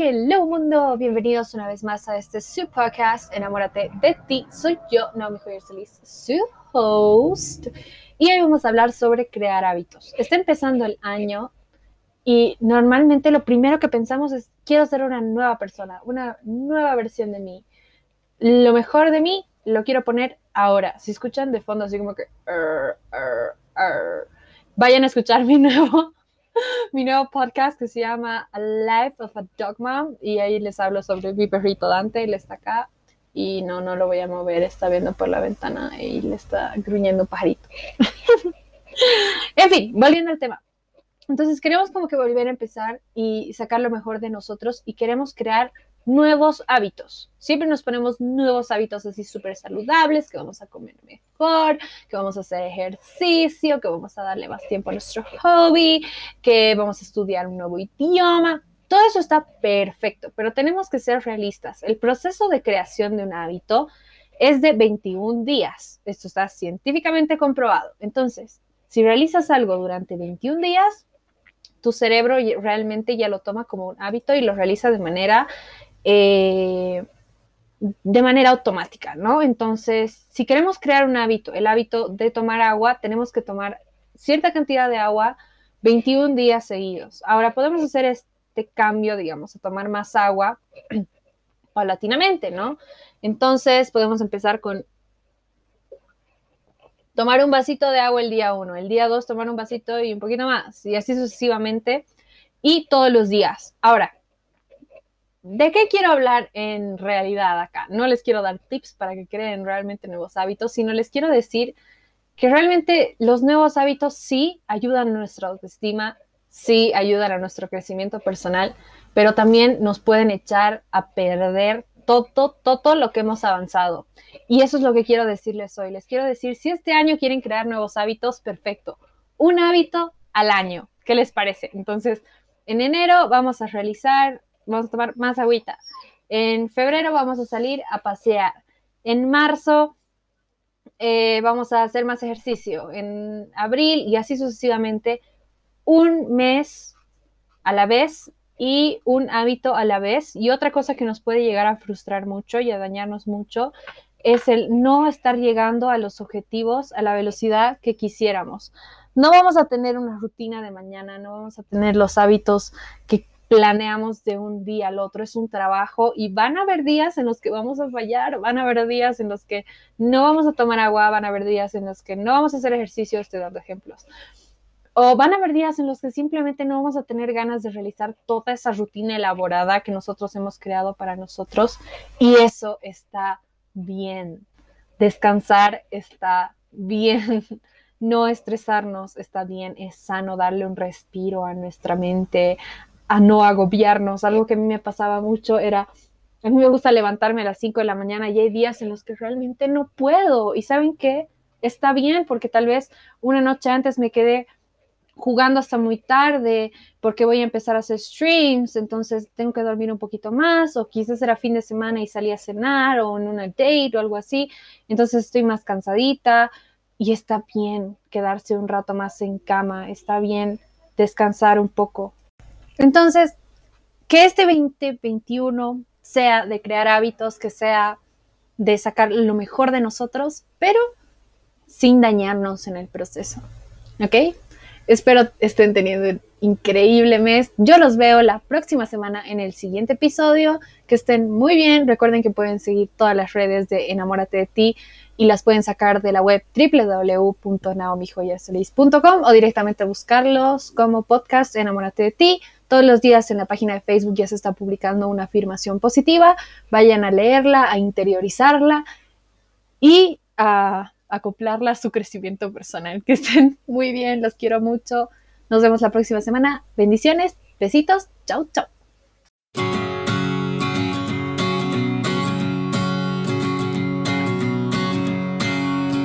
Hello mundo, bienvenidos una vez más a este su podcast Enamórate de ti. Soy yo, Naomi Joyer Solís, su host. Y hoy vamos a hablar sobre crear hábitos. Está empezando el año y normalmente lo primero que pensamos es quiero ser una nueva persona, una nueva versión de mí. Lo mejor de mí lo quiero poner ahora. Si escuchan de fondo así como que vayan a escuchar mi nuevo mi nuevo podcast que se llama Life of a Dog Mom y ahí les hablo sobre mi perrito Dante, él está acá y no, no lo voy a mover, está viendo por la ventana y le está gruñendo un pajarito. en fin, volviendo al tema. Entonces queremos como que volver a empezar y sacar lo mejor de nosotros y queremos crear nuevos hábitos. Siempre nos ponemos nuevos hábitos así súper saludables, que vamos a comer mejor, que vamos a hacer ejercicio, que vamos a darle más tiempo a nuestro hobby, que vamos a estudiar un nuevo idioma. Todo eso está perfecto, pero tenemos que ser realistas. El proceso de creación de un hábito es de 21 días. Esto está científicamente comprobado. Entonces, si realizas algo durante 21 días, tu cerebro realmente ya lo toma como un hábito y lo realiza de manera eh, de manera automática, ¿no? Entonces, si queremos crear un hábito, el hábito de tomar agua, tenemos que tomar cierta cantidad de agua 21 días seguidos. Ahora podemos hacer este cambio, digamos, a tomar más agua paulatinamente, ¿no? Entonces podemos empezar con tomar un vasito de agua el día 1, el día 2 tomar un vasito y un poquito más, y así sucesivamente, y todos los días. Ahora, ¿De qué quiero hablar en realidad acá? No les quiero dar tips para que creen realmente nuevos hábitos, sino les quiero decir que realmente los nuevos hábitos sí ayudan a nuestra autoestima, sí ayudan a nuestro crecimiento personal, pero también nos pueden echar a perder todo, todo lo que hemos avanzado. Y eso es lo que quiero decirles hoy. Les quiero decir, si este año quieren crear nuevos hábitos, perfecto. Un hábito al año. ¿Qué les parece? Entonces, en enero vamos a realizar vamos a tomar más agüita. En febrero vamos a salir a pasear. En marzo eh, vamos a hacer más ejercicio. En abril y así sucesivamente, un mes a la vez y un hábito a la vez. Y otra cosa que nos puede llegar a frustrar mucho y a dañarnos mucho es el no estar llegando a los objetivos a la velocidad que quisiéramos. No vamos a tener una rutina de mañana, no vamos a tener los hábitos que planeamos de un día al otro, es un trabajo y van a haber días en los que vamos a fallar, van a haber días en los que no vamos a tomar agua, van a haber días en los que no vamos a hacer ejercicio, estoy dando ejemplos. O van a haber días en los que simplemente no vamos a tener ganas de realizar toda esa rutina elaborada que nosotros hemos creado para nosotros y eso está bien. Descansar está bien. No estresarnos está bien, es sano darle un respiro a nuestra mente, a no agobiarnos. Algo que a mí me pasaba mucho era, a mí me gusta levantarme a las 5 de la mañana y hay días en los que realmente no puedo. Y saben qué, está bien porque tal vez una noche antes me quedé jugando hasta muy tarde porque voy a empezar a hacer streams, entonces tengo que dormir un poquito más o quizás era fin de semana y salí a cenar o en una date o algo así, entonces estoy más cansadita y está bien quedarse un rato más en cama, está bien descansar un poco, entonces, que este 2021 sea de crear hábitos, que sea de sacar lo mejor de nosotros, pero sin dañarnos en el proceso. ¿Ok? Espero estén teniendo un increíble mes. Yo los veo la próxima semana en el siguiente episodio. Que estén muy bien. Recuerden que pueden seguir todas las redes de Enamórate de ti y las pueden sacar de la web www.naomijoyasolis.com o directamente buscarlos como podcast Enamórate de ti. Todos los días en la página de Facebook ya se está publicando una afirmación positiva. Vayan a leerla, a interiorizarla y a acoplarla a su crecimiento personal. Que estén muy bien, los quiero mucho. Nos vemos la próxima semana. Bendiciones, besitos, chau, chau.